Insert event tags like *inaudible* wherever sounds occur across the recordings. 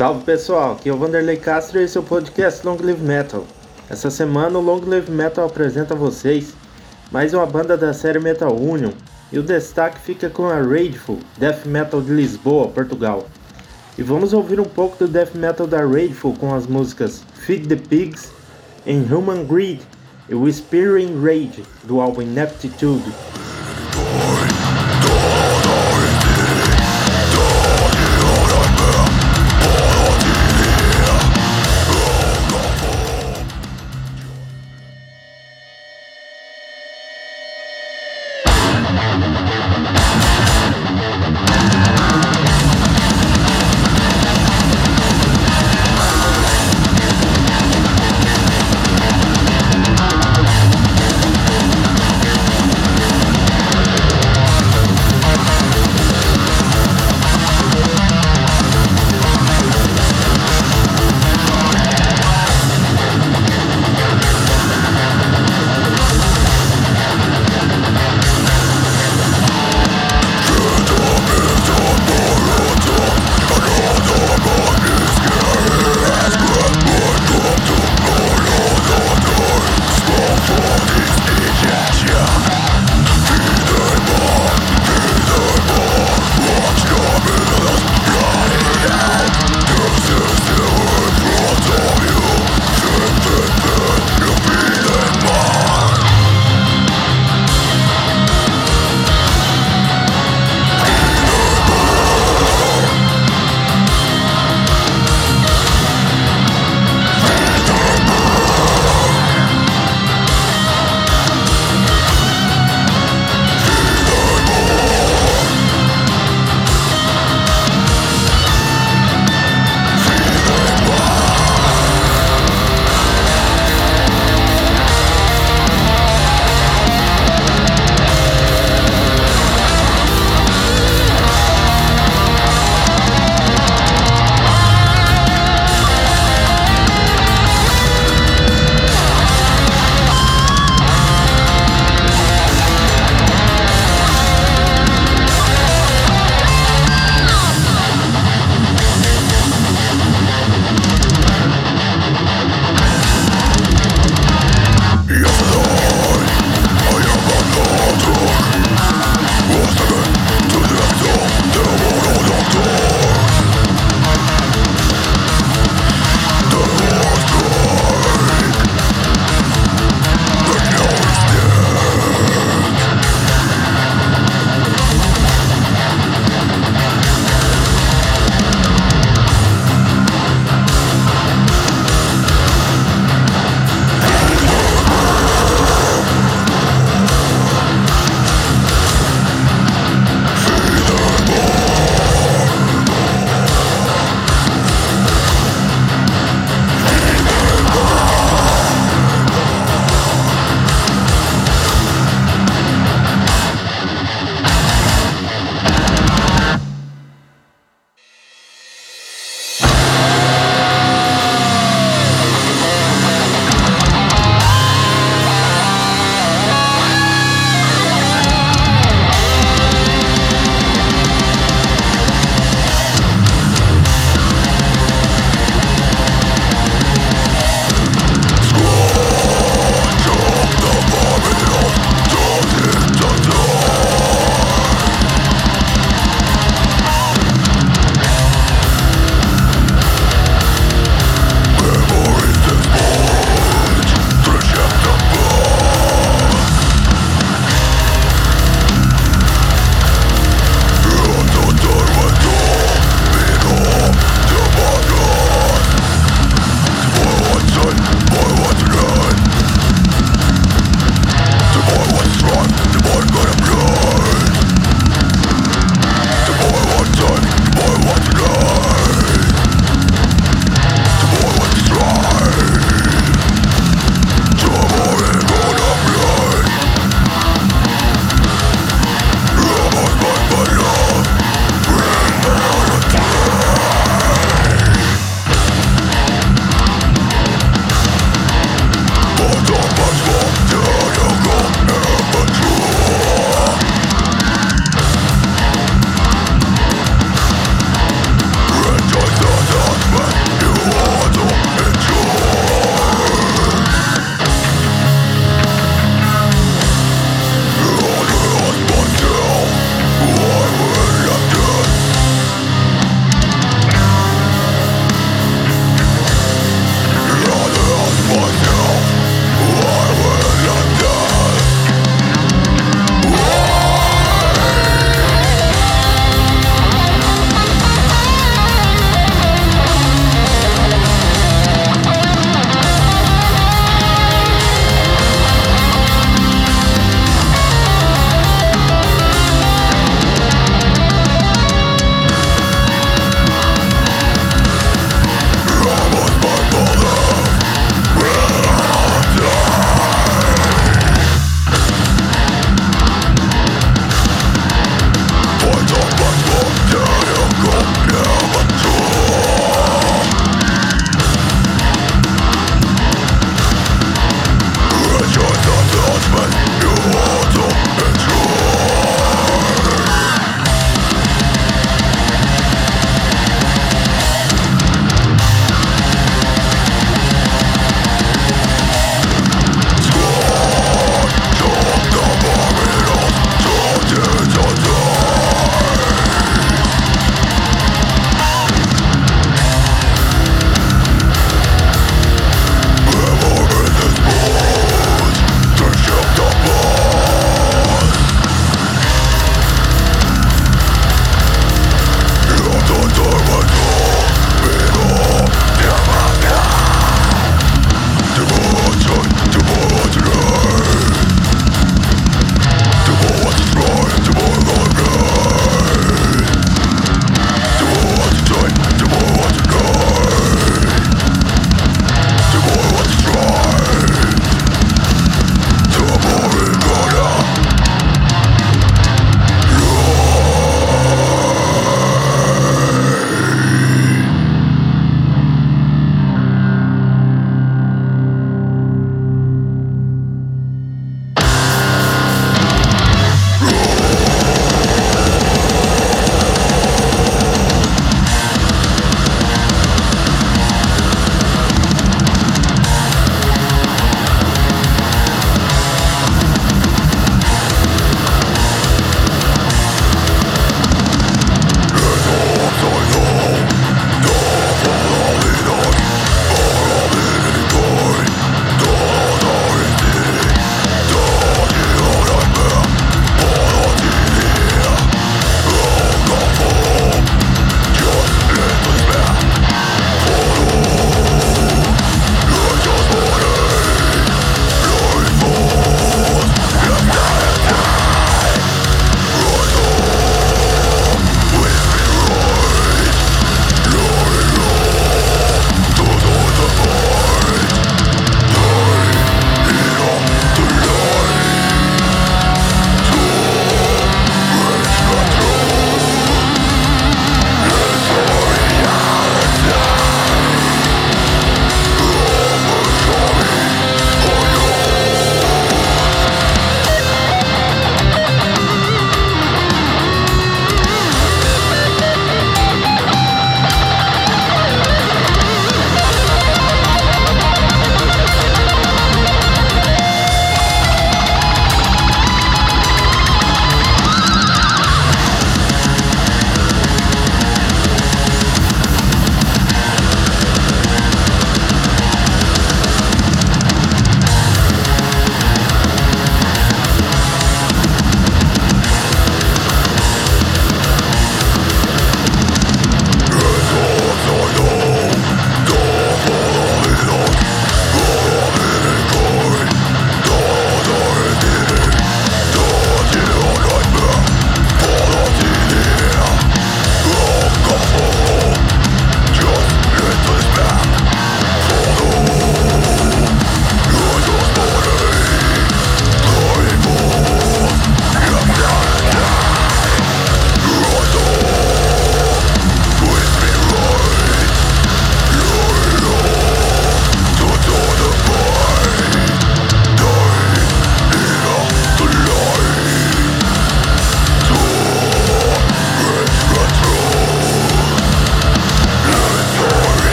Salve pessoal, aqui é o Vanderlei Castro e esse é o podcast Long Live Metal. Essa semana o Long Live Metal apresenta a vocês mais uma banda da série Metal Union e o destaque fica com a Rageful, Death Metal de Lisboa, Portugal. E vamos ouvir um pouco do Death Metal da Rageful com as músicas Feed the Pigs, Human Greed e Whispering Rage do álbum Ineptitude.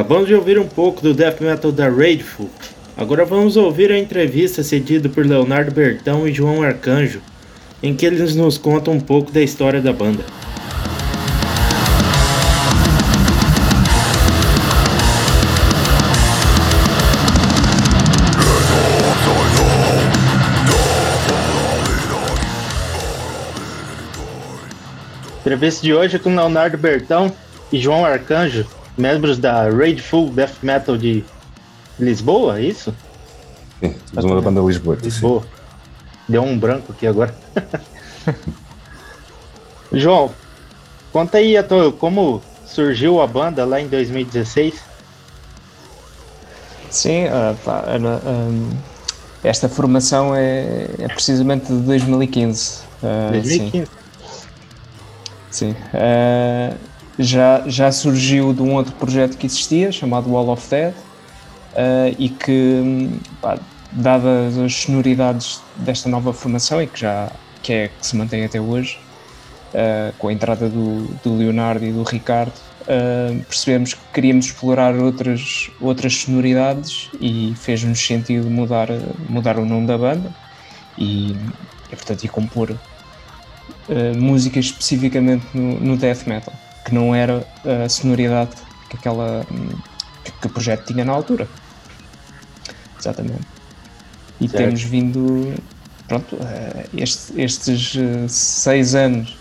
Acabamos de ouvir um pouco do death metal da Rageful. Agora vamos ouvir a entrevista cedida por Leonardo Bertão e João Arcanjo, em que eles nos contam um pouco da história da banda. Entrevista de hoje com Leonardo Bertão e João Arcanjo, membros da Rageful Death Metal de Lisboa, é isso? Sim, uma banda Lisboa. Lisboa. Sim. Deu um branco aqui agora. *laughs* João, conta aí tua, como surgiu a banda lá em 2016. Sim, uh, pá, um, esta formação é, é, precisamente de 2015. Uh, 2015? Sim. sim. Já, já surgiu de um outro projeto que existia, chamado Wall of Dead, uh, e que, pá, dadas as sonoridades desta nova formação e que já que é que se mantém até hoje, uh, com a entrada do, do, Leonardo e do Ricardo, uh, percebemos que queríamos explorar outras, outras sonoridades e fez-nos sentido mudar, mudar o nome da banda e, e portanto, e compor música especificamente no, no death metal que não era a sonoridade que, aquela, que, o projeto tinha na altura. Exatamente. E certo. temos vindo, pronto, uh, este, estes uh, seis anos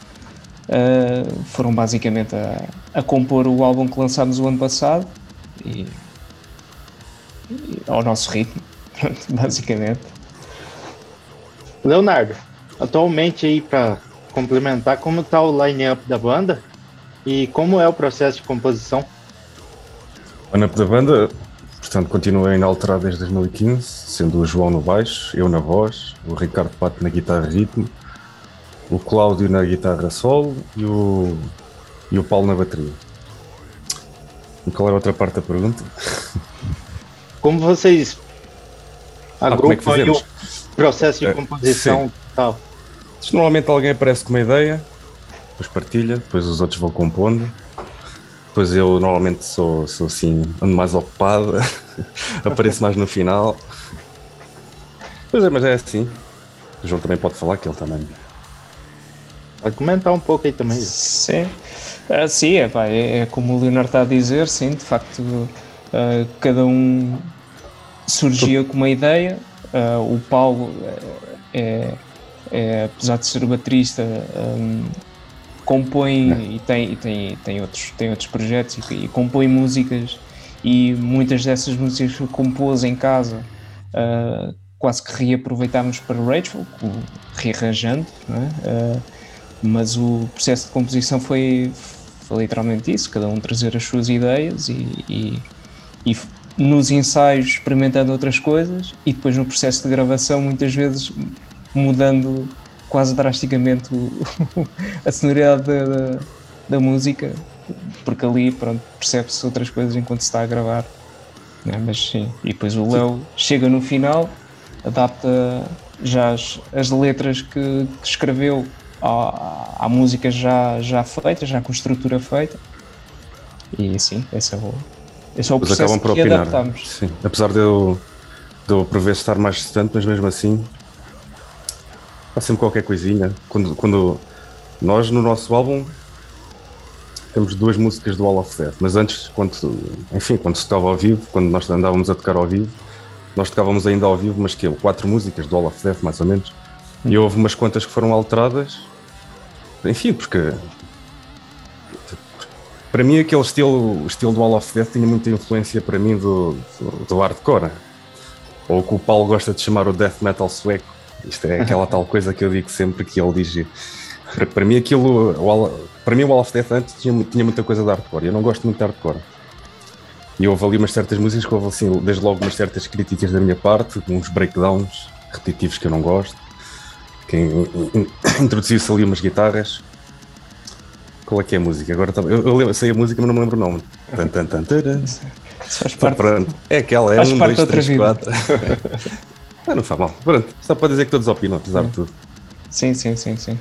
uh, foram basicamente a, a, compor o álbum que lançámos o ano passado e, e ao nosso ritmo, *laughs* pronto, basicamente. Leonardo, atualmente aí para complementar, como está o line-up da banda? E como é o processo de composição? O line da banda, portanto, continua inalterado desde 2015, sendo o João no baixo, eu na voz, o Ricardo Pato na guitarra ritmo, o Cláudio na guitarra solo e o, e o Paulo na bateria. E qual era a outra parte da pergunta? *laughs* Como vocês agrupam ah, é o processo de é, composição e tal? Normalmente alguém aparece com uma ideia, depois partilha, depois os outros vão compondo. Depois eu normalmente sou, sou assim, ando mais ocupado, *laughs* apareço mais no final. Pois é, mas é assim. O João também pode falar que ele também. Pode comentar um pouco aí também. Sim, uh, sim é, pá, é, é, como o Leonardo está a dizer, sim, de facto, uh, cada um surgia com uma ideia. Uh, o Paulo é, é, apesar de ser o baterista, um, compõe é. e, tem, e tem, tem, outros, tem outros projetos e, e, compõe músicas e muitas dessas músicas que compôs em casa uh, quase que reaproveitámos para Rachel, rearranjando, é? uh, mas o processo de composição foi, foi, literalmente isso, cada um trazer as suas ideias e, e, e nos ensaios experimentando outras coisas e depois no processo de gravação muitas vezes mudando quase drasticamente o, a sonoridade da, da, da, música, porque ali pronto, percebe-se outras coisas enquanto se está a gravar. Né? Mas sim, e depois o Léo chega no final, adapta já as, as letras que, que escreveu à, à, música já, já feita, já com estrutura feita. E sim, esse é o, esse é o processo acabam por que opinar. adaptamos. Sim. Apesar de eu, de eu prever estar mais distante, mas mesmo assim há sempre qualquer coisinha. Quando, quando nós no nosso álbum temos duas músicas do Wall of Death, mas antes, quando, enfim, quando se tocava ao vivo, quando nós andávamos a tocar ao vivo, nós tocávamos ainda ao vivo, mas que quatro músicas do Wall of Death, mais ou menos, e houve umas quantas que foram alteradas, enfim, porque para mim aquele estilo, o estilo do Wall of Death tinha muita influência para mim do, do, do hardcore, ou o que o Paulo gosta de chamar o death metal sueco, isto é aquela tal coisa que eu digo sempre que ele diz. Para, para mim aquilo. Para mim o Wall of Death antes tinha, tinha muita coisa de hardcore. Eu não gosto muito de hardcore. E houve ali umas certas músicas que houve assim, desde logo umas certas críticas da minha parte, uns breakdowns repetitivos que eu não gosto. Que introduziu-se ali umas guitarras. Qual é que é a música? Agora eu, eu, sei a música, mas não me lembro o nome. Tan, tan, tan, Faz parte, pronto. É aquela, é um, dois, três, quatro. *laughs* Ah, não faz mal. Pronto, só para dizer que todos opinam, apesar de tudo. Sim, sim, sim, sim.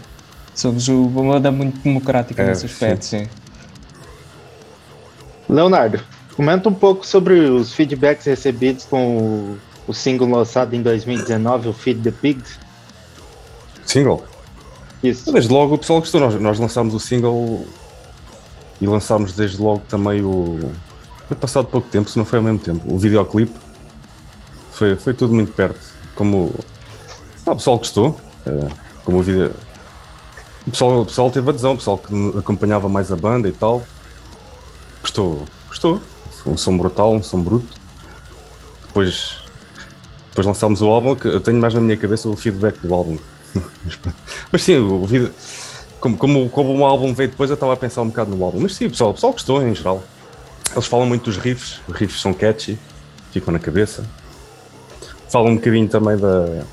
Somos uma banda muito democrática é, nesse aspecto, sim. sim. Leonardo, Comenta um pouco sobre os feedbacks recebidos com o, o single lançado em 2019, o Feed the Pigs. Single? Isso. Desde logo o pessoal gostou. Nós, nós lançámos o single e lançámos desde logo também o. Foi passado pouco tempo, se não foi ao mesmo tempo. O videoclipe foi, foi tudo muito perto. Como. Ah, o pessoal gostou. É, como o vídeo. O pessoal, o pessoal teve adesão, o pessoal que acompanhava mais a banda e tal. Gostou. Gostou um som brutal, um som bruto. Depois, depois lançámos o álbum, que eu tenho mais na minha cabeça o feedback do álbum. *laughs* Mas sim, o vídeo, como, como, como um álbum veio depois, eu estava a pensar um bocado no álbum. Mas sim, o pessoal, o pessoal gostou em geral. Eles falam muito dos riffs, os riffs são catchy, ficam na cabeça. Falam um bocadinho também da.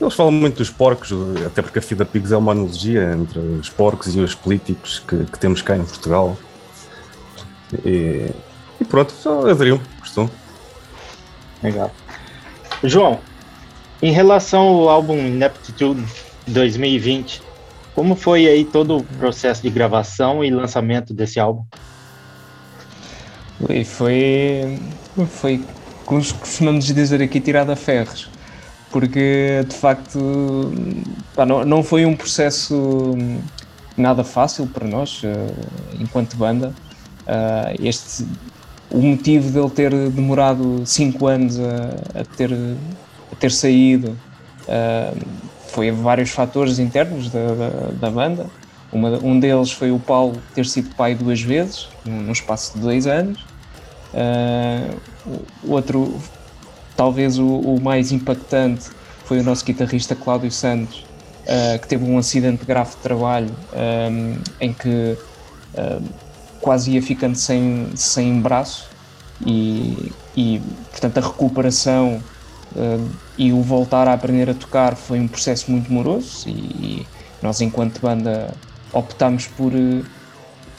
Eles falam muito dos porcos, até porque a Fida Pigs é uma analogia entre os porcos e os políticos que, que temos cá em Portugal. E, e pronto, só aderiu, gostou. Legal. João, em relação ao álbum Ineptitude 2020, como foi aí todo o processo de gravação e lançamento desse álbum? Foi, foi, costumamos dizer aqui, tirada a ferros, porque de facto pá, não, não foi um processo nada fácil para nós, eh, enquanto banda. Uh, este o motivo dele ter demorado 5 anos a, a, ter, a ter saído uh, foi vários fatores internos da, da, da banda. Uma, um deles foi o Paulo ter sido pai duas vezes, no espaço de dois anos. O outro, talvez o, o, mais impactante, foi o nosso guitarrista Cláudio Santos, uh, que teve um acidente grave de trabalho um, em que quase ia ficando sem, sem braço e, e portanto a recuperação uh, e o voltar a aprender a tocar foi um processo muito moroso e, e nós enquanto banda optámos por uh,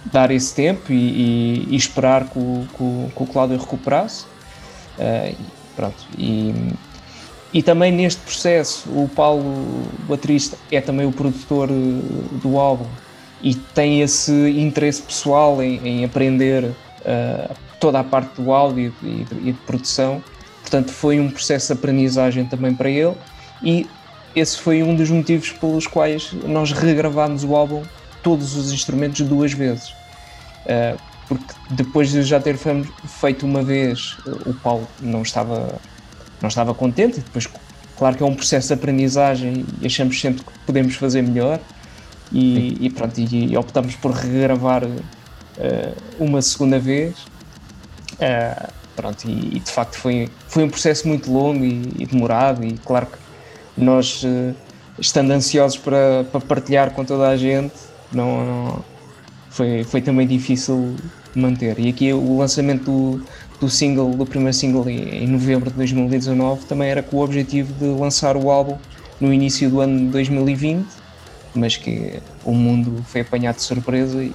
dar esse tempo e, e esperar que o, que, o, que o Cláudio recuperasse uh, pronto e, e também neste processo o Paulo baterista é também o produtor do álbum e tem esse interesse pessoal em, em aprender uh, toda a parte do áudio e de, e de, produção. Portanto, foi um processo de aprendizagem também para ele e esse foi um dos motivos pelos quais nós regravámos o álbum, todos os instrumentos, duas vezes. Uh, porque depois de já ter feito uma vez, o Paulo não estava, não estava contente e depois, claro que é um processo de aprendizagem e achamos sempre que podemos fazer melhor e, e pronto, e, e, optamos por regravar uh, uma segunda vez. Uh, pronto, e, e, de facto foi, foi um processo muito longo e, demorado, e claro que nós, estando ansiosos para, para partilhar com toda a gente, não, não, foi, foi também difícil manter. E aqui o lançamento do, do single, do primeiro single em, em novembro de 2019 também era com o objetivo de lançar o álbum no início do ano de 2020 mas que o mundo foi apanhado de surpresa e,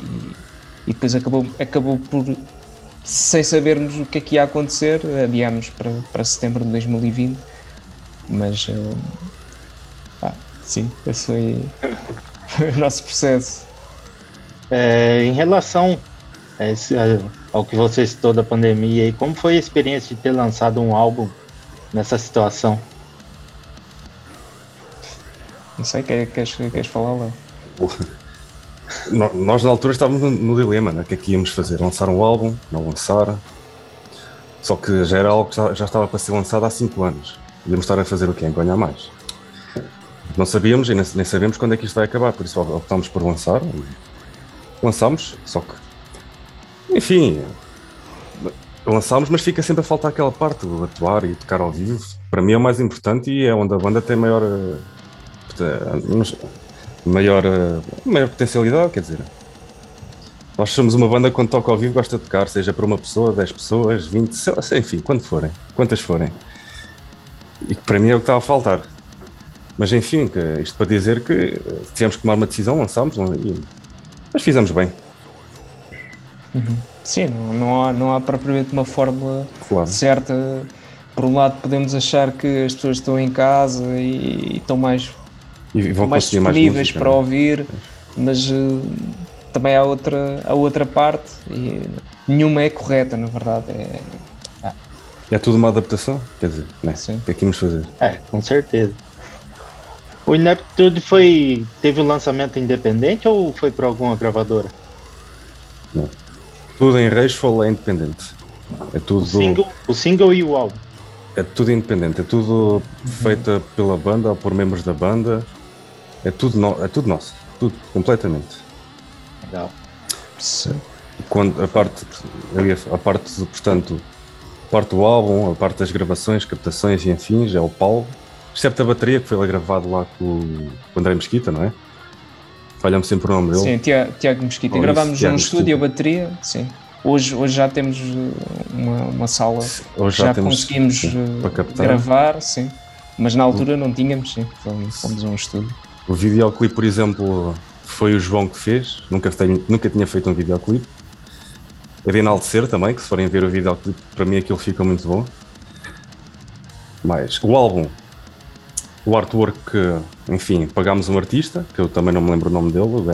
e depois acabou, acabou por, sem sabermos o que é que ia acontecer, adiámos para, para setembro de 2020. Mas, uh, ah, sim, esse foi *laughs* o nosso processo. É, em relação a esse, ao que você citou da pandemia, e como foi a experiência de ter lançado um álbum nessa situação? Não sei, queres, queres, queres falar, Léo? Nós na altura estávamos no, dilema, né? o que é que íamos fazer? Lançar um álbum? Não lançar? Só que já era algo que já, já estava para ser lançado há 5 anos. Íamos estar a fazer o quê? Ganhar mais. Não sabíamos e nem, nem sabemos quando é que isto vai acabar, por isso optámos por lançar. Lançámos, só que. Enfim. Lançámos, mas fica sempre a faltar aquela parte, do atuar e tocar ao vivo. Para mim é o mais importante e é onde a banda tem maior eh, maior, eh, maior potencialidade, quer dizer. Nós somos uma banda que quando toca ao vivo gosta de tocar, seja para uma pessoa, 10 pessoas, 20, sei, enfim, quando forem, quantas forem. E que para mim é o que está a faltar. Mas enfim, isto para dizer que eh, tivemos que tomar uma decisão, lançámos, mas fizemos bem. Uhum. Sim, não, não, há, não há propriamente uma fórmula claro. certa. Por um lado, podemos achar que as pessoas estão em casa e, e estão mais e vão mais disponíveis mais para é? ouvir, mas uh, também há outra, a outra parte e nenhuma é correta, na verdade. É, é tudo uma adaptação, quer dizer, né? Sim. o que é que vamos fazer? É, com certeza. O Ineptitude foi. teve o um lançamento independente ou foi para alguma gravadora? Não. Tudo em Rageful é independente. É tudo. O single, o single e o álbum. É tudo independente, é tudo feito pela banda ou por membros da banda. É tudo, no, é tudo nosso, tudo, completamente. Legal. Quando a parte, a parte, portanto, a parte do álbum, a parte das gravações, captações e enfim, é o Paulo. Excepto a bateria que foi gravado lá com o André Mesquita, não é? Falha-me sempre o nome dele. Sim, Tiago, Tiago Mesquita. Gravámos num estúdio a bateria, sim. Hoje, hoje já temos uma, uma sala, hoje já, já conseguimos sim, eh, gravar, sim. Mas na altura não tínhamos, sim. Fomos a um estúdio. O videoclipe, por exemplo, foi o João que fez. Nunca, tenho, nunca tinha feito um videoclipe. É de enaltecer também, que se forem ver o videoclipe, para mim aquilo fica muito bom. Mas o álbum o artwork, enfim, pagámos um artista, que eu também não me lembro o nome dele,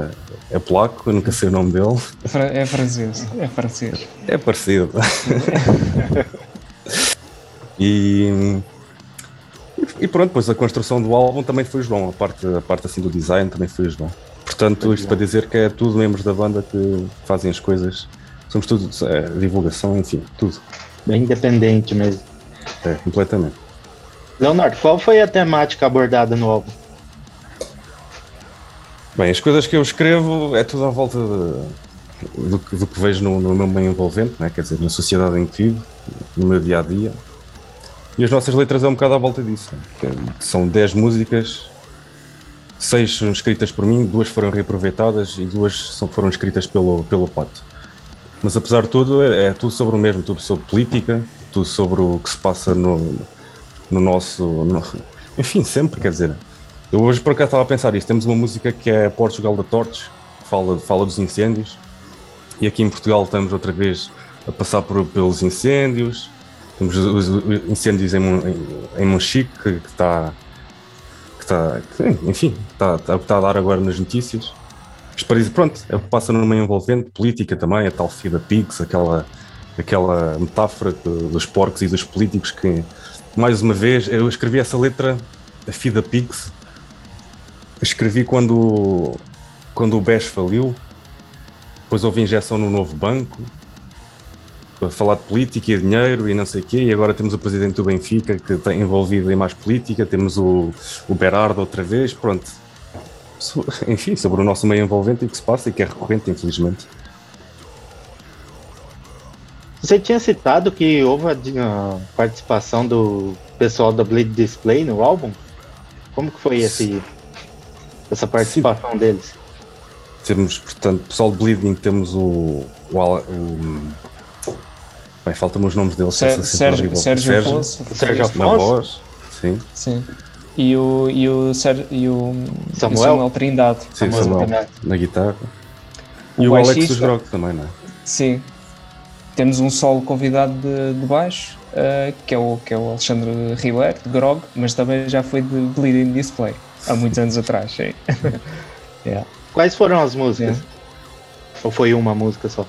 é, é polaco, eu nunca sei o nome dele. É francês, é francês. É parecido. e, e pronto, depois a construção do álbum também foi João, a parte, a parte assim do design também foi João. Portanto, isto para dizer que é tudo membros da banda que fazem as coisas, somos tudo, é, divulgação, enfim, tudo. Bem independente mesmo. É, completamente. Leonardo, qual foi a temática abordada no álbum? Bem, as coisas que eu escrevo é tudo à volta de, do, do, que vejo no, no, meu meio envolvente, né? quer dizer, na sociedade em que vivo, no meu dia a dia. E as nossas letras é um bocado à volta disso. Né? São 10 músicas, 6 são escritas por mim, duas foram reaproveitadas e duas foram escritas pelo, pelo Pato. Mas apesar de tudo, é, é tudo sobre o mesmo, tudo sobre política, tudo sobre o que se passa no, no nosso. No, enfim, sempre, quer dizer. Eu hoje por acaso estava a pensar isto. Temos uma música que é Portugal da Tortes, fala, fala dos incêndios. E aqui em Portugal estamos outra vez a passar por, pelos incêndios. Temos os, os incêndios em, em, em Monchique, que, que está. Que está enfim, está, está, está a dar agora nas notícias. Para dizer, pronto, é que passa meio envolvente, política também, a tal FIDA Pigs, aquela, aquela metáfora dos porcos e dos políticos que mais uma vez, eu escrevi essa letra, a Fida Pigs, escrevi quando, quando o BES faliu, depois houve injeção no novo banco, para falar de política e dinheiro e não sei o quê, e agora temos o presidente do Benfica que está envolvido em mais política, temos o, o Berardo outra vez, pronto. *laughs* Enfim, sobre o nosso meio envolvente e que se passa e que é recorrente, infelizmente. Você tinha citado que houve a, participação do pessoal da Bleed Display no álbum? Como que foi esse, essa participação Sim. deles? Temos, portanto, pessoal de Bleeding, temos o. o, o bem, faltam os nomes deles. Sérgio, Sérgio, Sérgio Afonso. Sérgio Afonso. Na voz, sim. Sim. E o, e o, Sérgio, e o Samuel, Samuel Trindade. Sim, Samuel, Samuel na guitarra. O e o Alex dos Grog também, não é? Sim, temos um solo convidado de, de baixo, uh, que, é o, que é o Alexandre Ribeiro, de Grog, mas também já foi de Bleeding Display, há muitos anos atrás. Sim. *laughs* yeah. Quais foram as músicas? Yeah. Ou foi uma música só?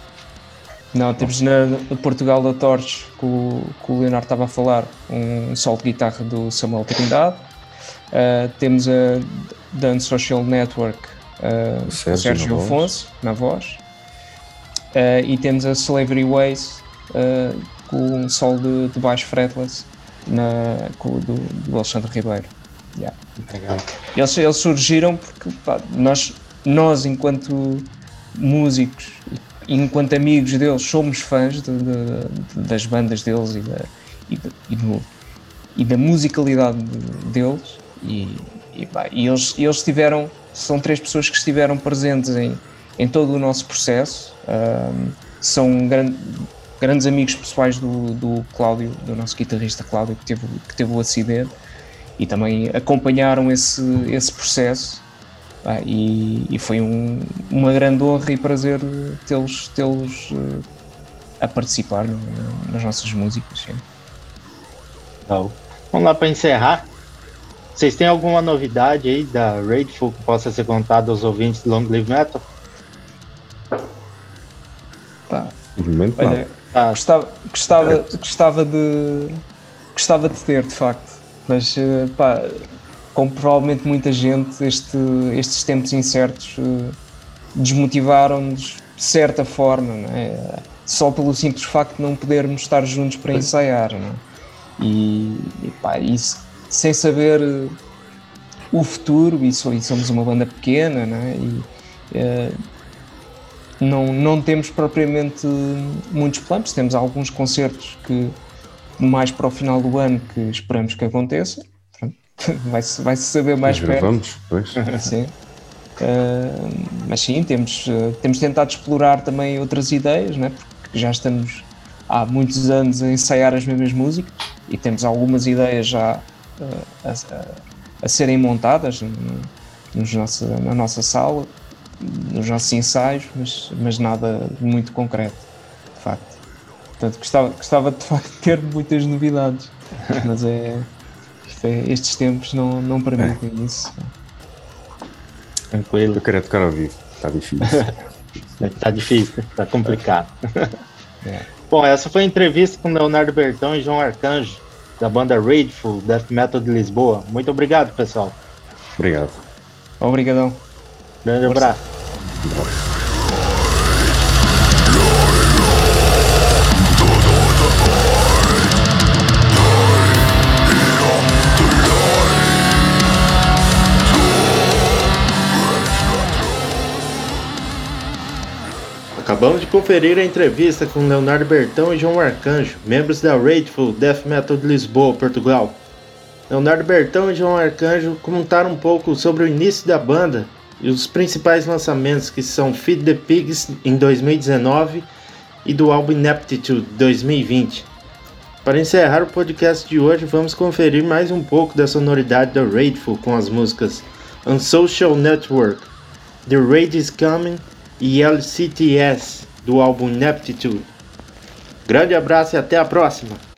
Não, temos na, no Portugal da Torres, que o, que o Leonardo estava a falar, um solo de guitarra do Samuel Trindade. Uh, temos a Dance Social Network, uh, Sérgio, Sérgio Afonso, na voz. Uh, e temos a Slavery Ways uh, com um solo de, de baixo fretless na, com, do, do Alexandre Ribeiro. Yeah. Eles, eles surgiram porque pá, nós, nós, enquanto músicos, enquanto amigos deles, somos fãs de, de, das bandas deles e da, e, e, do, e da musicalidade deles. E, e, pá, e eles, eles tiveram, são três pessoas que estiveram presentes em em todo o nosso processo. Um, são gran grandes amigos pessoais do, do Cláudio, do nosso guitarrista Cláudio, que teve, que teve o acidente e também acompanharam esse, esse processo. Ah, e, e, foi um, uma grande honra e prazer tê-los tê uh, a participar no, nas nossas músicas. Sim. Vamos lá para encerrar. Vocês têm alguma novidade aí da Raidful que possa ser contada aos ouvintes do Long Live Metal? De momento, Olha. Ah, gostava, gostava, gostava, de, gostava de ter, de facto, mas eh, pá, como provavelmente muita gente, este, estes tempos incertos eh, desmotivaram-nos de certa forma, não é? só pelo simples facto de não podermos estar juntos para ensaiar. Não é? E, pá, isso sem saber eh, o futuro, e, so- somos uma banda pequena, não é? E, não, não temos propriamente muitos planos, temos alguns concertos que mais para o final do ano que esperamos que aconteça. *laughs* Vai-se vai -se saber mais Mas perto. gravamos, pois. *laughs* Sim. Uh, mas sim, temos, uh, temos tentado explorar também outras ideias, né? porque já estamos há muitos anos a ensaiar as mesmas músicas e temos algumas ideias já uh, a, a- a serem montadas no- nos nossa, na nossa sala, nos nossos ensaios, mas, mas nada muito concreto, de facto. Portanto, gostava, gostava de facto de ter muitas novidades, mas é, isto é- estes tempos não, não permitem isso. tranquilo. Eu quero é tocar ao vivo, está difícil. *laughs* Tá difícil, tá complicado. É. Bom, essa foi a entrevista com Leonardo Bertão e João Arcanjo, da banda Rageful Death Metal de Lisboa. Muito obrigado, pessoal. Obrigado. Obrigadão. Grande abraço. Acabamos de conferir a entrevista com Leonardo Bertão e João Arcanjo, membros da Rageful Death Metal de Lisboa, Portugal. Leonardo Bertão e João Arcanjo comentaram um pouco sobre o início da banda e os principais lançamentos que são Feed the Pigs em 2019 e do álbum Ineptitude 2020. Para encerrar o podcast de hoje, vamos conferir mais um pouco da sonoridade da Rageful com as músicas Unsocial Network, The Raid is Coming e LCTS do álbum Ineptitude. Grande abraço e até a próxima!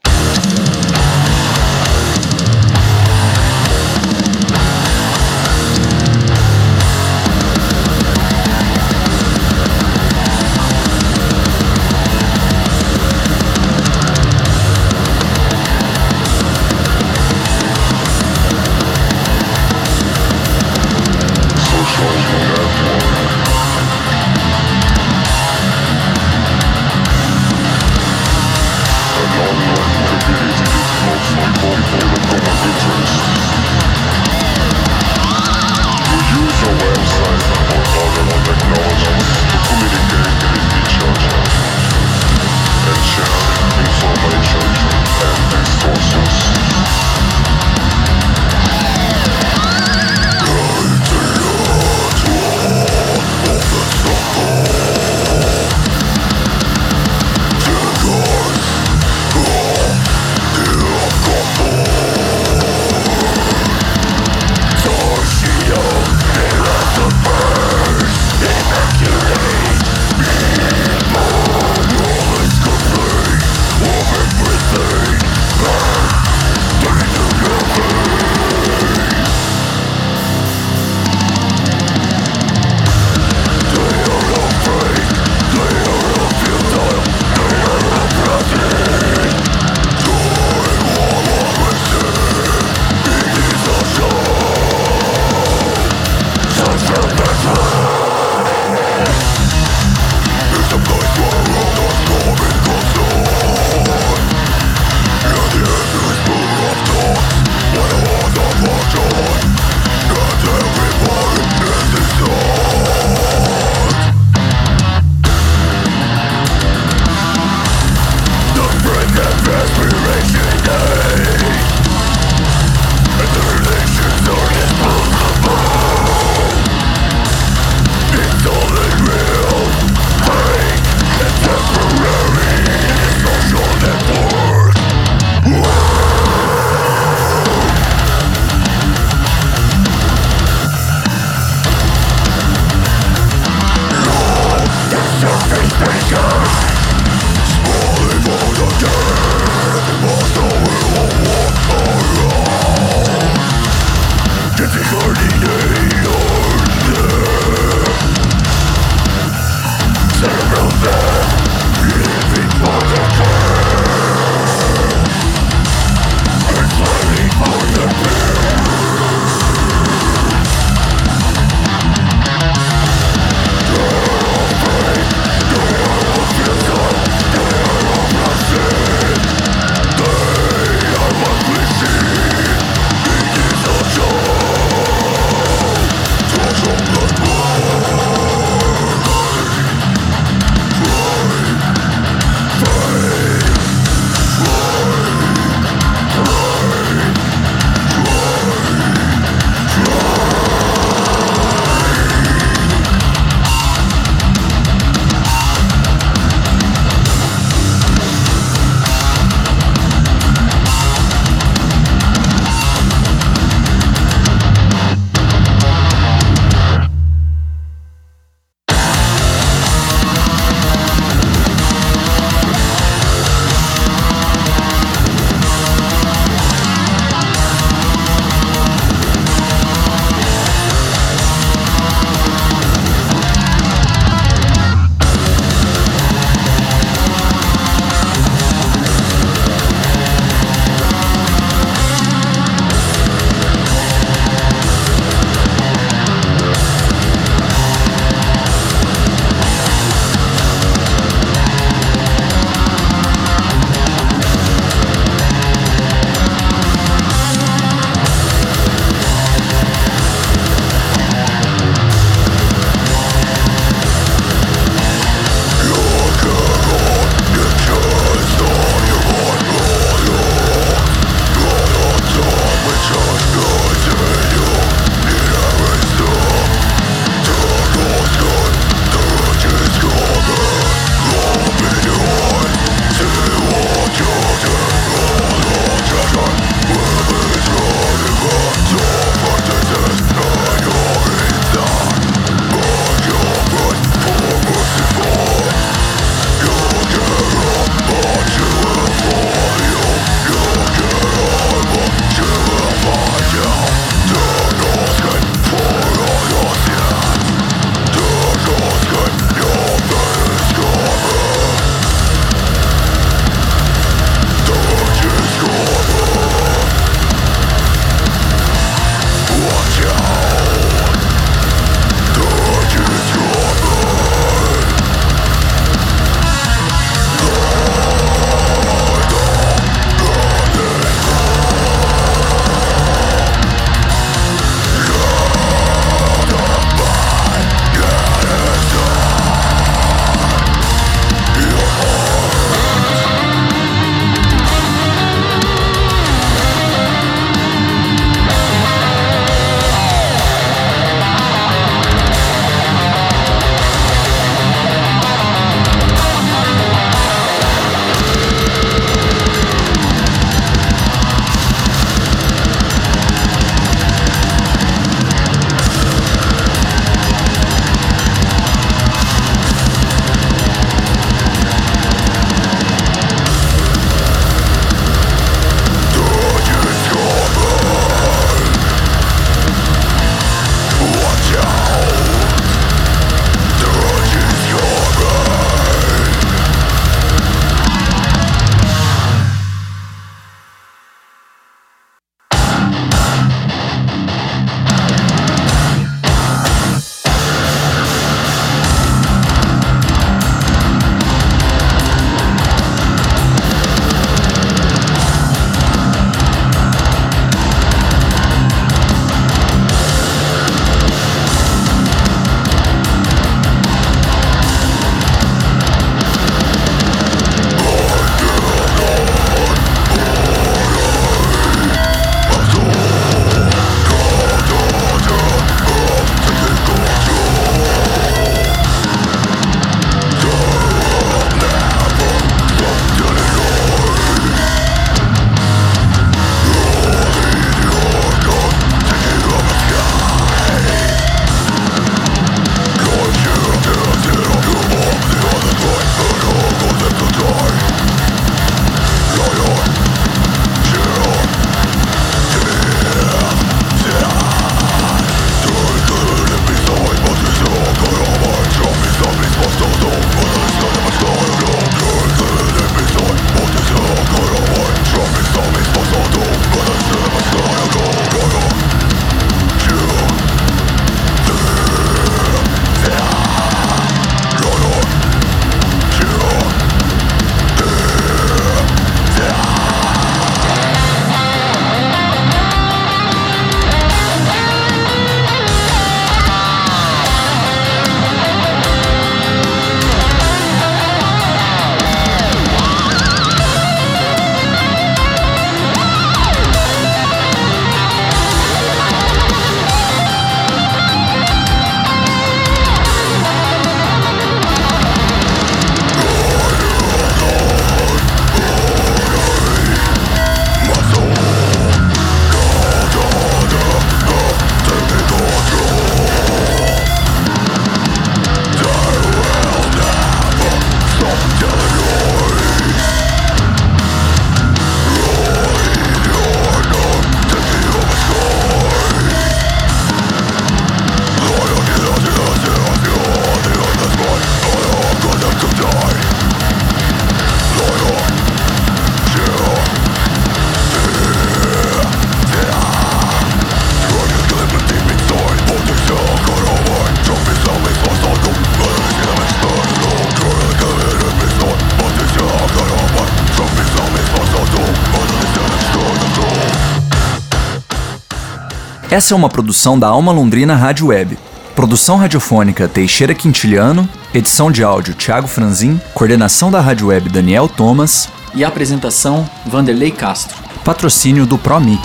Essa é uma produção da Alma Londrina Rádio Web. Produção radiofônica Teixeira Quintiliano, edição de áudio Thiago Franzin, coordenação da Rádio Web Daniel Thomas e apresentação Vanderlei Castro. Patrocínio do ProMic.